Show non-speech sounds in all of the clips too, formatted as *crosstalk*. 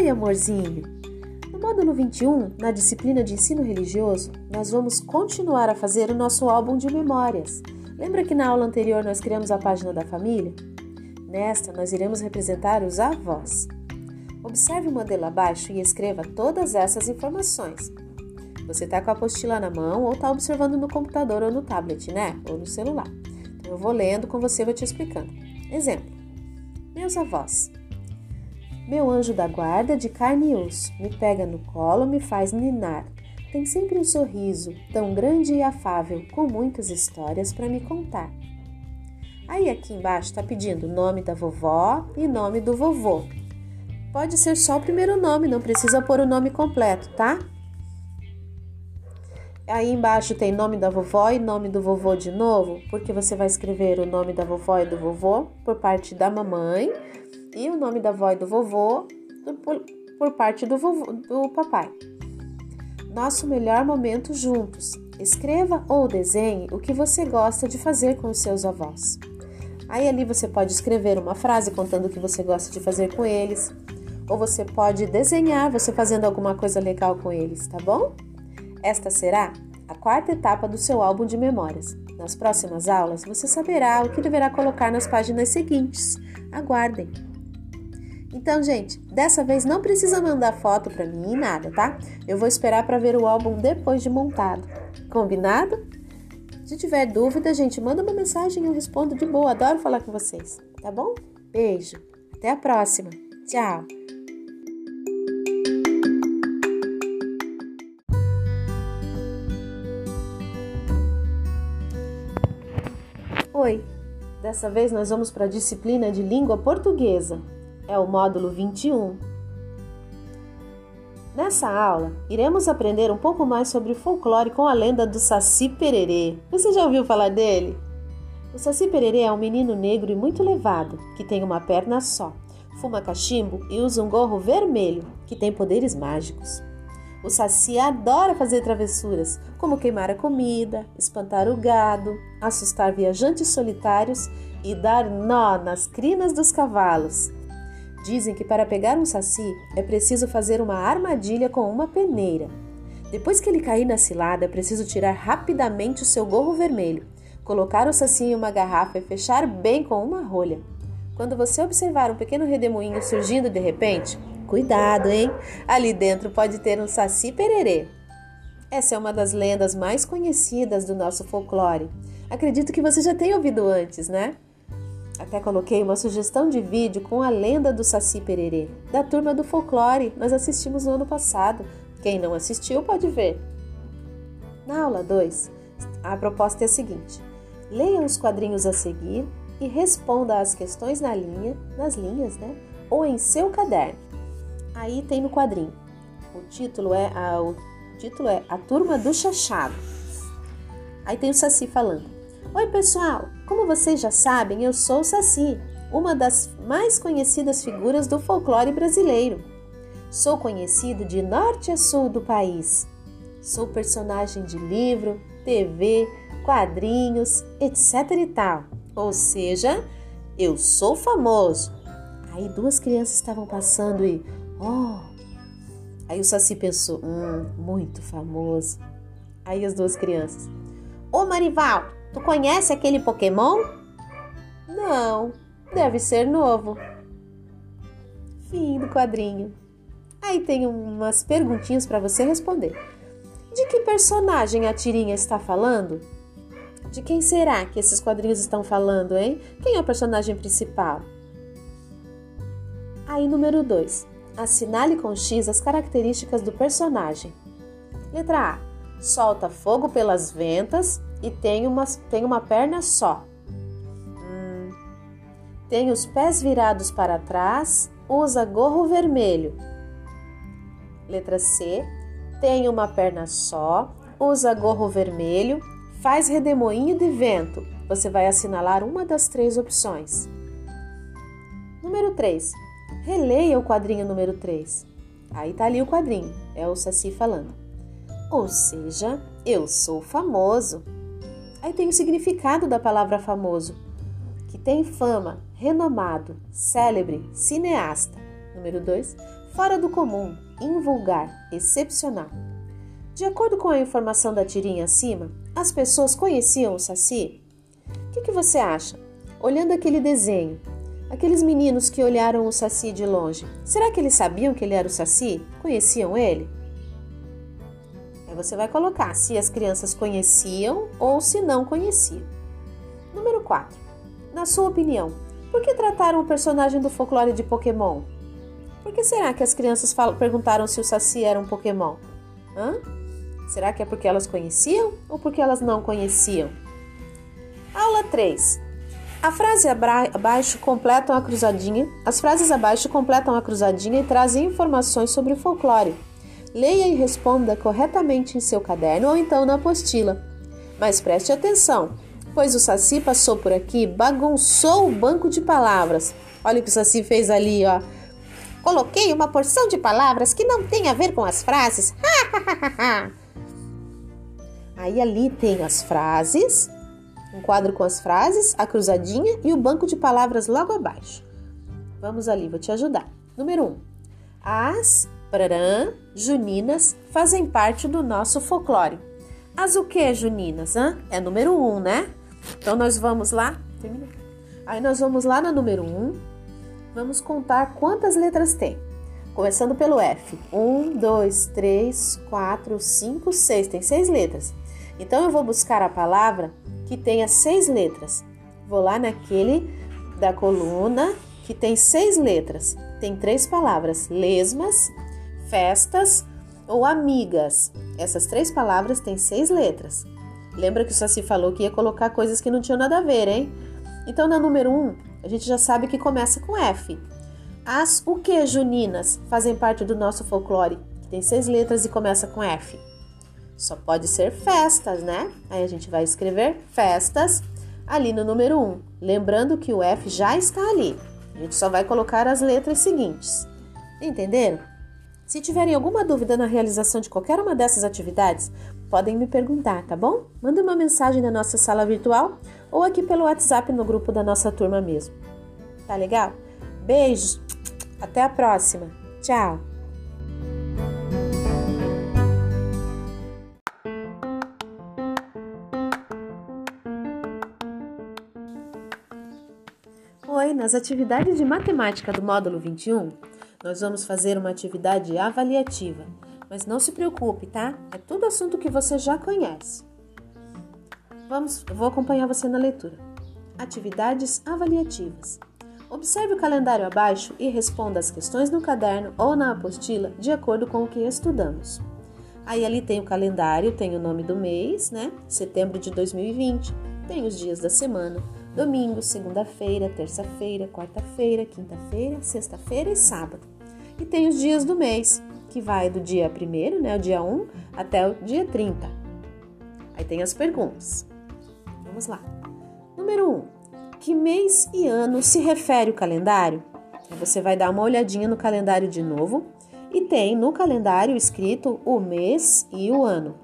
Oi, amorzinho! No módulo 21, na disciplina de ensino religioso, nós vamos continuar a fazer o nosso álbum de memórias. Lembra que na aula anterior nós criamos a página da família? Nesta, nós iremos representar os avós. Observe o modelo abaixo e escreva todas essas informações. Você está com a apostila na mão ou está observando no computador ou no tablet, né? Ou no celular. Então, eu vou lendo com você e vou te explicando. Exemplo: Meus avós. Meu anjo da guarda de carne e osso me pega no colo, me faz ninar. Tem sempre um sorriso tão grande e afável, com muitas histórias para me contar. Aí aqui embaixo está pedindo nome da vovó e nome do vovô. Pode ser só o primeiro nome, não precisa pôr o nome completo, tá? Aí embaixo tem nome da vovó e nome do vovô de novo, porque você vai escrever o nome da vovó e do vovô por parte da mamãe e o nome da avó e do vovô por, por parte do, vovô, do papai. Nosso melhor momento juntos. Escreva ou desenhe o que você gosta de fazer com os seus avós. Aí ali você pode escrever uma frase contando o que você gosta de fazer com eles, ou você pode desenhar você fazendo alguma coisa legal com eles, tá bom? Esta será a quarta etapa do seu álbum de memórias. Nas próximas aulas você saberá o que deverá colocar nas páginas seguintes. Aguardem! Então, gente, dessa vez não precisa mandar foto para mim nada, tá? Eu vou esperar para ver o álbum depois de montado. Combinado? Se tiver dúvida, gente, manda uma mensagem e eu respondo de boa. Adoro falar com vocês, tá bom? Beijo. Até a próxima. Tchau. Oi. Dessa vez nós vamos para a disciplina de língua portuguesa é o módulo 21. Nessa aula, iremos aprender um pouco mais sobre o folclore com a lenda do Saci Pererê. Você já ouviu falar dele? O Saci Pererê é um menino negro e muito levado, que tem uma perna só, fuma cachimbo e usa um gorro vermelho, que tem poderes mágicos. O Saci adora fazer travessuras, como queimar a comida, espantar o gado, assustar viajantes solitários e dar nó nas crinas dos cavalos. Dizem que para pegar um saci é preciso fazer uma armadilha com uma peneira. Depois que ele cair na cilada, é preciso tirar rapidamente o seu gorro vermelho, colocar o saci em uma garrafa e fechar bem com uma rolha. Quando você observar um pequeno redemoinho surgindo de repente, cuidado, hein? Ali dentro pode ter um saci pererê. Essa é uma das lendas mais conhecidas do nosso folclore. Acredito que você já tenha ouvido antes, né? Até coloquei uma sugestão de vídeo com a lenda do Saci Pererê, da turma do folclore. Nós assistimos no ano passado. Quem não assistiu pode ver. Na aula 2, a proposta é a seguinte: leia os quadrinhos a seguir e responda as questões na linha, nas linhas, né? Ou em seu caderno. Aí tem no quadrinho. O título é a, o título é A Turma do Chachado. Aí tem o Saci falando. Oi, pessoal! Como vocês já sabem, eu sou Saci, uma das mais conhecidas figuras do folclore brasileiro. Sou conhecido de norte a sul do país. Sou personagem de livro, TV, quadrinhos, etc e tal. Ou seja, eu sou famoso. Aí duas crianças estavam passando e, oh! Aí o Saci pensou, hum, muito famoso. Aí as duas crianças, ô Marival, Tu conhece aquele Pokémon? Não, deve ser novo. Fim do quadrinho. Aí tem umas perguntinhas para você responder. De que personagem a tirinha está falando? De quem será que esses quadrinhos estão falando, hein? Quem é o personagem principal? Aí, número 2. Assinale com X as características do personagem. Letra A. Solta fogo pelas ventas e tem uma, tem uma perna só. Hum. Tem os pés virados para trás, usa gorro vermelho. Letra C. Tem uma perna só, usa gorro vermelho, faz redemoinho de vento. Você vai assinalar uma das três opções. Número 3. Releia o quadrinho número 3. Aí tá ali o quadrinho, é o Saci falando. Ou seja, eu sou famoso. Aí tem o significado da palavra famoso, que tem fama, renomado, célebre, cineasta. Número 2, fora do comum, invulgar, excepcional. De acordo com a informação da tirinha acima, as pessoas conheciam o Saci? O que, que você acha? Olhando aquele desenho, aqueles meninos que olharam o Saci de longe, será que eles sabiam que ele era o Saci? Conheciam ele? Você vai colocar se as crianças conheciam ou se não conheciam. Número 4. Na sua opinião, por que trataram o personagem do folclore de Pokémon? Por que será que as crianças perguntaram se o Saci era um Pokémon? Hã? Será que é porque elas conheciam ou porque elas não conheciam? Aula 3. A frase abaixo completam a cruzadinha. As frases abaixo completam a cruzadinha e trazem informações sobre o folclore. Leia e responda corretamente em seu caderno ou então na apostila. Mas preste atenção, pois o Saci passou por aqui, bagunçou o banco de palavras. Olha o que o Saci fez ali, ó. Coloquei uma porção de palavras que não tem a ver com as frases. *laughs* Aí ali tem as frases, um quadro com as frases, a cruzadinha e o banco de palavras logo abaixo. Vamos ali, vou te ajudar. Número 1. Um, as pararã, juninas fazem parte do nosso folclore. As o que, juninas? Hein? É número 1, um, né? Então nós vamos lá. Aí nós vamos lá na número 1. Um, vamos contar quantas letras tem. Começando pelo F. 1, 2, 3, 4, 5, 6. Tem seis letras. Então eu vou buscar a palavra que tenha seis letras. Vou lá naquele da coluna que tem seis letras. Tem três palavras: lesmas, festas ou amigas. Essas três palavras têm seis letras. Lembra que o Saci falou que ia colocar coisas que não tinham nada a ver, hein? Então, na número 1, um, a gente já sabe que começa com F. As o que juninas fazem parte do nosso folclore, que tem seis letras e começa com F. Só pode ser festas, né? Aí a gente vai escrever festas ali no número 1. Um. Lembrando que o F já está ali. A gente só vai colocar as letras seguintes. Entenderam? Se tiverem alguma dúvida na realização de qualquer uma dessas atividades, podem me perguntar, tá bom? Manda uma mensagem na nossa sala virtual ou aqui pelo WhatsApp no grupo da nossa turma mesmo. Tá legal? Beijos, até a próxima. Tchau! Oi, nas atividades de matemática do módulo 21, nós vamos fazer uma atividade avaliativa. Mas não se preocupe, tá? É tudo assunto que você já conhece. Vamos, vou acompanhar você na leitura. Atividades avaliativas. Observe o calendário abaixo e responda as questões no caderno ou na apostila de acordo com o que estudamos. Aí ali tem o calendário, tem o nome do mês, né? Setembro de 2020, tem os dias da semana, domingo, segunda-feira, terça-feira, quarta-feira, quinta-feira, sexta-feira e sábado. E tem os dias do mês, que vai do dia 1, né, o dia 1, até o dia 30. Aí tem as perguntas. Vamos lá. Número 1. Que mês e ano se refere o calendário? Você vai dar uma olhadinha no calendário de novo e tem no calendário escrito o mês e o ano.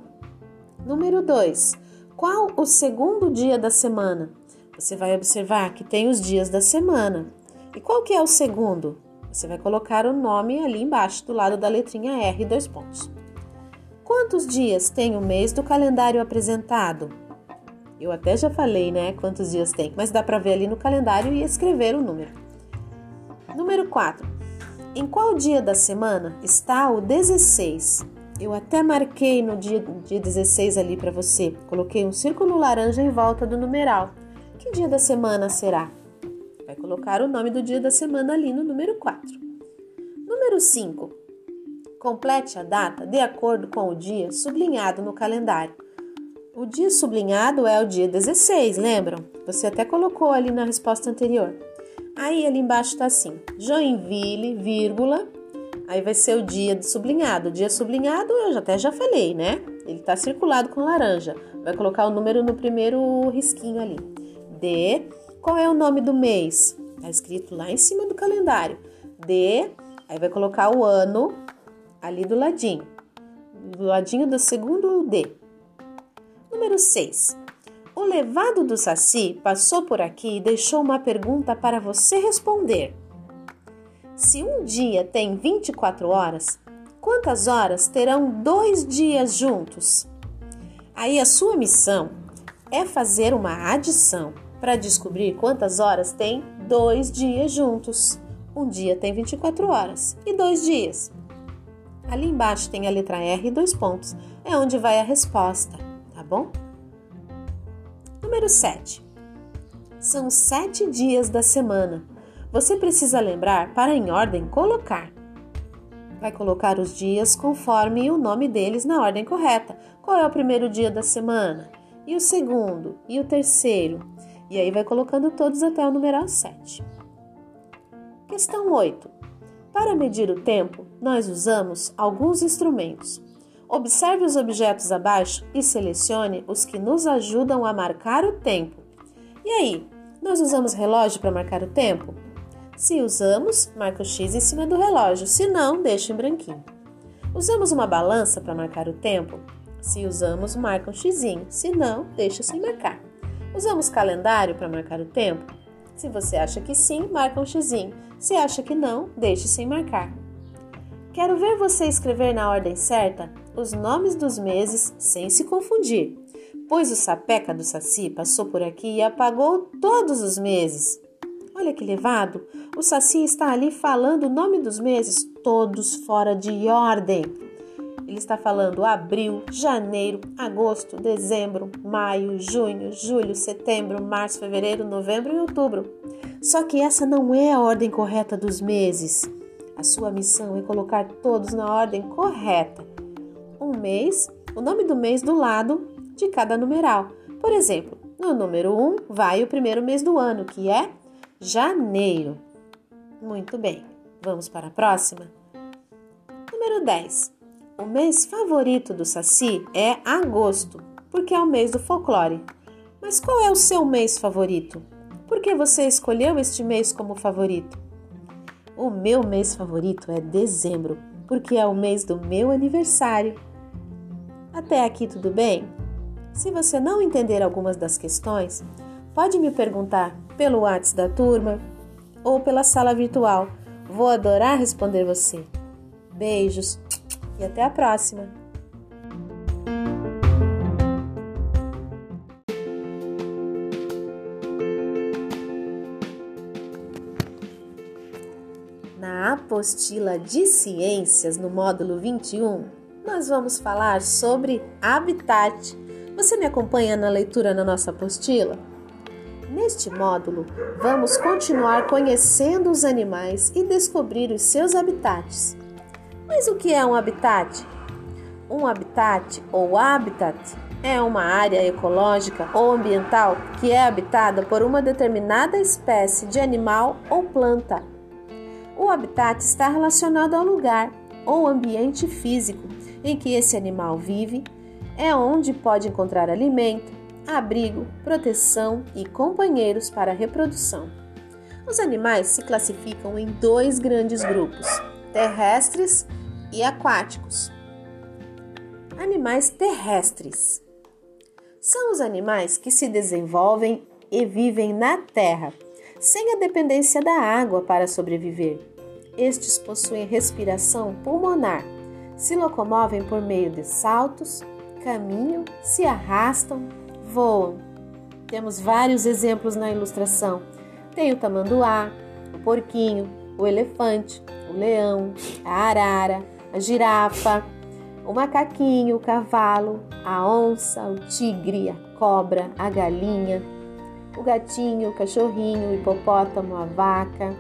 Número 2. Qual o segundo dia da semana? Você vai observar que tem os dias da semana. E qual que é o segundo? Você vai colocar o nome ali embaixo, do lado da letrinha R, dois pontos. Quantos dias tem o mês do calendário apresentado? Eu até já falei, né, quantos dias tem, mas dá para ver ali no calendário e escrever o número. Número 4. Em qual dia da semana está o 16? Eu até marquei no dia, dia 16 ali para você. Coloquei um círculo laranja em volta do numeral. Que dia da semana será? Vai colocar o nome do dia da semana ali no número 4. Número 5. Complete a data de acordo com o dia sublinhado no calendário. O dia sublinhado é o dia 16, lembram? Você até colocou ali na resposta anterior. Aí ali embaixo está assim: Joinville, vírgula. Aí vai ser o dia sublinhado. O dia sublinhado eu até já falei, né? Ele está circulado com laranja. Vai colocar o número no primeiro risquinho ali. D qual é o nome do mês? Está escrito lá em cima do calendário. D, aí vai colocar o ano ali do ladinho. Do ladinho do segundo D. Número 6. O levado do Saci passou por aqui e deixou uma pergunta para você responder. Se um dia tem 24 horas, quantas horas terão dois dias juntos? Aí a sua missão é fazer uma adição para descobrir quantas horas tem dois dias juntos. Um dia tem 24 horas e dois dias. Ali embaixo tem a letra R e dois pontos. É onde vai a resposta, tá bom? Número 7. São sete dias da semana. Você precisa lembrar para, em ordem, colocar. Vai colocar os dias conforme o nome deles na ordem correta. Qual é o primeiro dia da semana? E o segundo? E o terceiro? E aí vai colocando todos até o numeral 7. Questão 8. Para medir o tempo, nós usamos alguns instrumentos. Observe os objetos abaixo e selecione os que nos ajudam a marcar o tempo. E aí, nós usamos relógio para marcar o tempo? Se usamos, marca o X em cima do relógio, se não, deixa em branquinho. Usamos uma balança para marcar o tempo? Se usamos, marca um X, se não, deixa sem marcar. Usamos calendário para marcar o tempo? Se você acha que sim, marca um X. Se acha que não, deixe sem marcar. Quero ver você escrever na ordem certa os nomes dos meses sem se confundir, pois o sapeca do Saci passou por aqui e apagou todos os meses. Olha que levado! O Saci está ali falando o nome dos meses, todos fora de ordem. Ele está falando abril, janeiro, agosto, dezembro, maio, junho, julho, setembro, março, fevereiro, novembro e outubro. Só que essa não é a ordem correta dos meses. A sua missão é colocar todos na ordem correta. Um mês, o nome do mês do lado de cada numeral. Por exemplo, no número 1 vai o primeiro mês do ano, que é janeiro. Muito bem, vamos para a próxima? Número 10. O mês favorito do Saci é agosto, porque é o mês do folclore. Mas qual é o seu mês favorito? Por que você escolheu este mês como favorito? O meu mês favorito é dezembro, porque é o mês do meu aniversário. Até aqui tudo bem? Se você não entender algumas das questões, pode me perguntar pelo WhatsApp da turma ou pela sala virtual. Vou adorar responder você. Beijos e até a próxima! Na apostila de ciências, no módulo 21, nós vamos falar sobre habitat. Você me acompanha na leitura na nossa apostila? Neste módulo, vamos continuar conhecendo os animais e descobrir os seus habitats. Mas o que é um habitat? Um habitat ou habitat é uma área ecológica ou ambiental que é habitada por uma determinada espécie de animal ou planta o habitat está relacionado ao lugar ou ambiente físico em que esse animal vive, é onde pode encontrar alimento, abrigo, proteção e companheiros para reprodução. Os animais se classificam em dois grandes grupos: terrestres e aquáticos. Animais terrestres são os animais que se desenvolvem e vivem na terra sem a dependência da água para sobreviver. Estes possuem respiração pulmonar, se locomovem por meio de saltos, caminham, se arrastam, voam. Temos vários exemplos na ilustração. Tem o tamanduá, o porquinho, o elefante, o leão, a arara, a girafa, o macaquinho, o cavalo, a onça, o tigre, a cobra, a galinha, o gatinho, o cachorrinho, o hipopótamo, a vaca.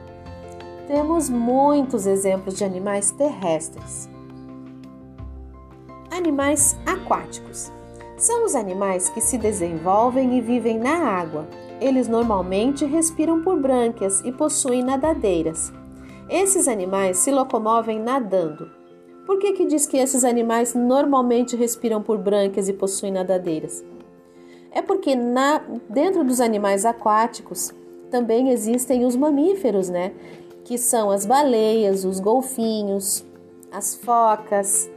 Temos muitos exemplos de animais terrestres. Animais aquáticos são os animais que se desenvolvem e vivem na água. Eles normalmente respiram por brânquias e possuem nadadeiras. Esses animais se locomovem nadando. Por que, que diz que esses animais normalmente respiram por brânquias e possuem nadadeiras? É porque na, dentro dos animais aquáticos também existem os mamíferos, né? Que são as baleias, os golfinhos, as focas.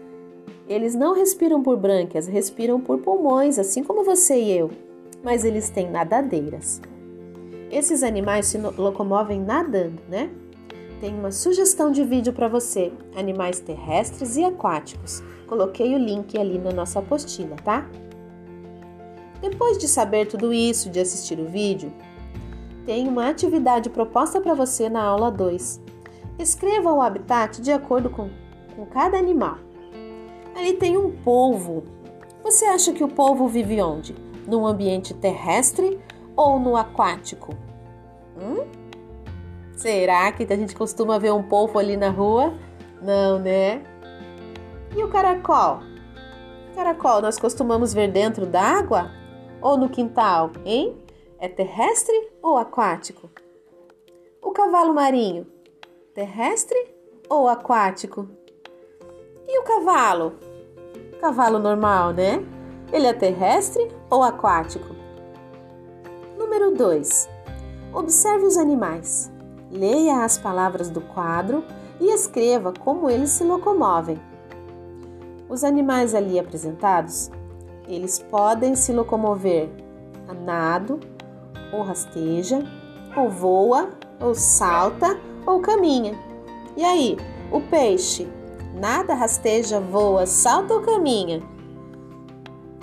Eles não respiram por brânquias, respiram por pulmões, assim como você e eu, mas eles têm nadadeiras. Esses animais se locomovem nadando, né? Tem uma sugestão de vídeo para você: animais terrestres e aquáticos. Coloquei o link ali na nossa apostila, tá? Depois de saber tudo isso, de assistir o vídeo, tem uma atividade proposta para você na aula 2. Escreva o habitat de acordo com, com cada animal. Ali tem um polvo. Você acha que o polvo vive onde? No ambiente terrestre ou no aquático? Hum? Será que a gente costuma ver um polvo ali na rua? Não, né? E o caracol? Caracol nós costumamos ver dentro d'água ou no quintal, hein? É terrestre ou aquático? O cavalo marinho, terrestre ou aquático? E o cavalo? Cavalo normal, né? Ele é terrestre ou aquático? Número 2. Observe os animais. Leia as palavras do quadro e escreva como eles se locomovem. Os animais ali apresentados, eles podem se locomover a nado, ou rasteja, ou voa, ou salta, ou caminha. E aí, o peixe nada, rasteja, voa, salta ou caminha?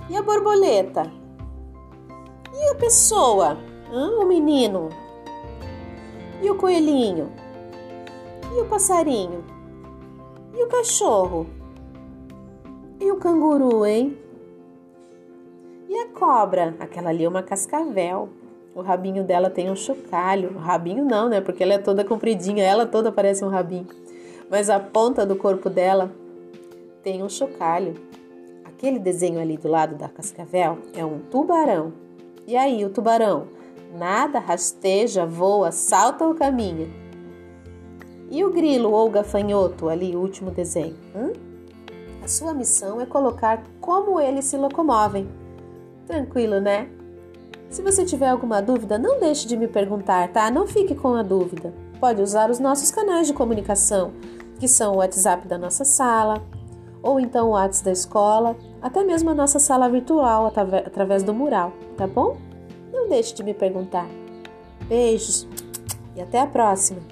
E a borboleta? E a pessoa? Hã? O menino? E o coelhinho? E o passarinho? E o cachorro? E o canguru, hein? E a cobra? Aquela ali é uma cascavel. O rabinho dela tem um chocalho. O rabinho não, né? Porque ela é toda compridinha, ela toda parece um rabinho. Mas a ponta do corpo dela tem um chocalho. Aquele desenho ali do lado da cascavel é um tubarão. E aí, o tubarão? Nada, rasteja, voa, salta ou caminha? E o grilo ou o gafanhoto ali, último desenho? Hum? A sua missão é colocar como eles se locomovem. Tranquilo, né? Se você tiver alguma dúvida, não deixe de me perguntar, tá? Não fique com a dúvida. Pode usar os nossos canais de comunicação, que são o WhatsApp da nossa sala, ou então o WhatsApp da escola, até mesmo a nossa sala virtual através do mural, tá bom? Não deixe de me perguntar. Beijos e até a próxima!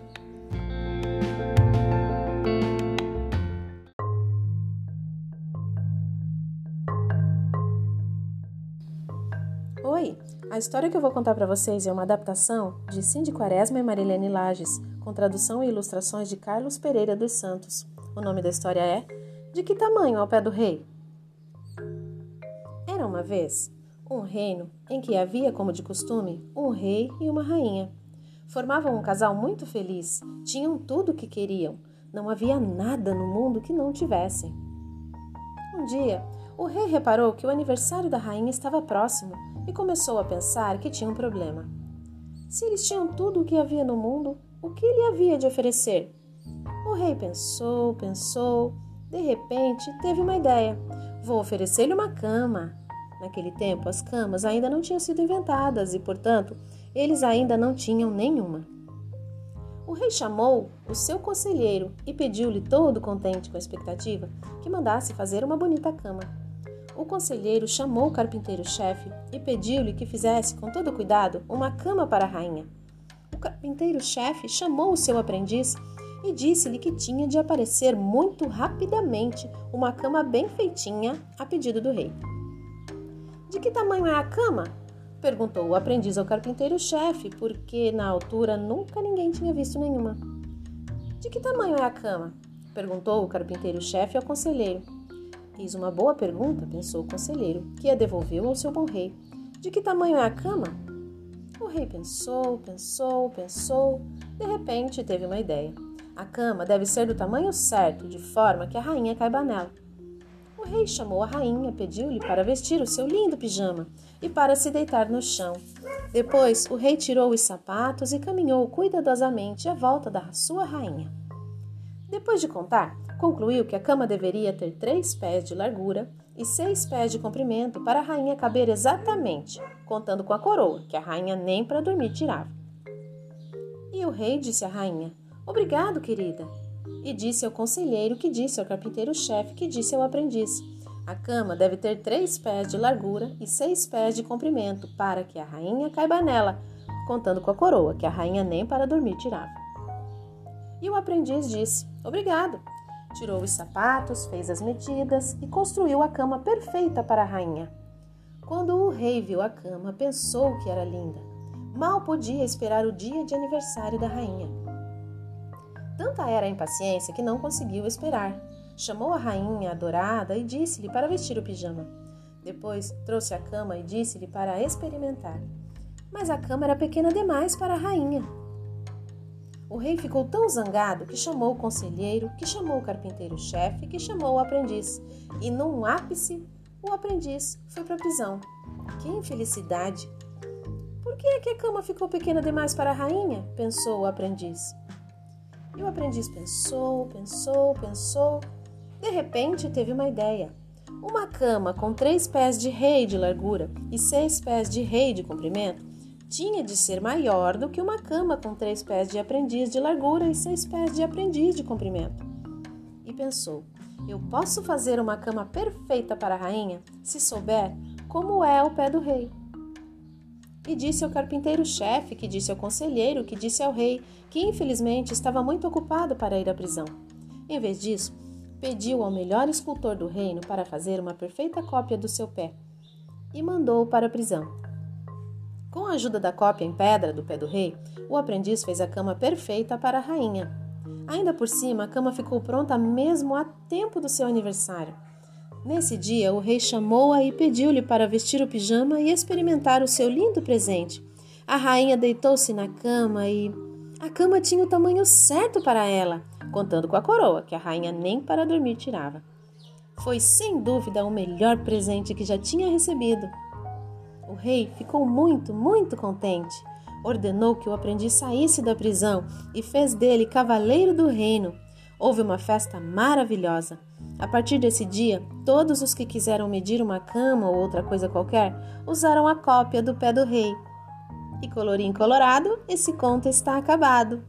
Oi, a história que eu vou contar para vocês é uma adaptação de Cindy Quaresma e Marilene Lages, com tradução e ilustrações de Carlos Pereira dos Santos. O nome da história é De que tamanho ao pé do rei? Era uma vez um reino em que havia, como de costume, um rei e uma rainha. Formavam um casal muito feliz, tinham tudo o que queriam, não havia nada no mundo que não tivessem. Um dia, o rei reparou que o aniversário da rainha estava próximo e começou a pensar que tinha um problema. Se eles tinham tudo o que havia no mundo, o que lhe havia de oferecer? O rei pensou, pensou, de repente teve uma ideia: vou oferecer-lhe uma cama. Naquele tempo, as camas ainda não tinham sido inventadas e, portanto, eles ainda não tinham nenhuma. O rei chamou o seu conselheiro e pediu-lhe, todo contente com a expectativa, que mandasse fazer uma bonita cama o conselheiro chamou o carpinteiro-chefe e pediu-lhe que fizesse, com todo cuidado, uma cama para a rainha. O carpinteiro-chefe chamou o seu aprendiz e disse-lhe que tinha de aparecer muito rapidamente uma cama bem feitinha a pedido do rei. De que tamanho é a cama? perguntou o aprendiz ao carpinteiro-chefe, porque na altura nunca ninguém tinha visto nenhuma. De que tamanho é a cama? perguntou o carpinteiro-chefe ao conselheiro. Eis uma boa pergunta, pensou o conselheiro, que a devolveu ao seu bom rei. De que tamanho é a cama? O rei pensou, pensou, pensou. De repente teve uma ideia. A cama deve ser do tamanho certo, de forma que a rainha caiba nela. O rei chamou a rainha, pediu-lhe para vestir o seu lindo pijama e para se deitar no chão. Depois, o rei tirou os sapatos e caminhou cuidadosamente à volta da sua rainha. Depois de contar, concluiu que a cama deveria ter três pés de largura e seis pés de comprimento para a rainha caber exatamente, contando com a coroa, que a rainha nem para dormir tirava. E o rei disse à rainha: Obrigado, querida. E disse ao conselheiro, que disse ao carpinteiro-chefe, que disse ao aprendiz: A cama deve ter três pés de largura e seis pés de comprimento, para que a rainha caiba nela, contando com a coroa, que a rainha nem para dormir tirava. E o aprendiz disse: Obrigado. Tirou os sapatos, fez as medidas e construiu a cama perfeita para a rainha. Quando o rei viu a cama, pensou que era linda. Mal podia esperar o dia de aniversário da rainha. Tanta era a impaciência que não conseguiu esperar. Chamou a rainha adorada e disse-lhe para vestir o pijama. Depois trouxe a cama e disse-lhe para experimentar. Mas a cama era pequena demais para a rainha. O rei ficou tão zangado que chamou o conselheiro, que chamou o carpinteiro-chefe, que chamou o aprendiz. E num ápice, o aprendiz foi para a prisão. Que infelicidade! Por que é que a cama ficou pequena demais para a rainha? pensou o aprendiz. E o aprendiz pensou, pensou, pensou. De repente teve uma ideia. Uma cama com três pés de rei de largura e seis pés de rei de comprimento tinha de ser maior do que uma cama com três pés de aprendiz de largura e seis pés de aprendiz de comprimento. E pensou: eu posso fazer uma cama perfeita para a rainha se souber como é o pé do rei. E disse ao carpinteiro-chefe, que disse ao conselheiro, que disse ao rei, que infelizmente estava muito ocupado para ir à prisão. Em vez disso, pediu ao melhor escultor do reino para fazer uma perfeita cópia do seu pé e mandou-o para a prisão. Com a ajuda da cópia em pedra do pé do rei, o aprendiz fez a cama perfeita para a rainha. Ainda por cima, a cama ficou pronta mesmo a tempo do seu aniversário. Nesse dia, o rei chamou-a e pediu-lhe para vestir o pijama e experimentar o seu lindo presente. A rainha deitou-se na cama e. A cama tinha o tamanho certo para ela contando com a coroa, que a rainha nem para dormir tirava. Foi sem dúvida o melhor presente que já tinha recebido. O rei ficou muito, muito contente. Ordenou que o aprendiz saísse da prisão e fez dele cavaleiro do reino. Houve uma festa maravilhosa. A partir desse dia, todos os que quiseram medir uma cama ou outra coisa qualquer usaram a cópia do pé do rei. E colorinho colorado, esse conto está acabado.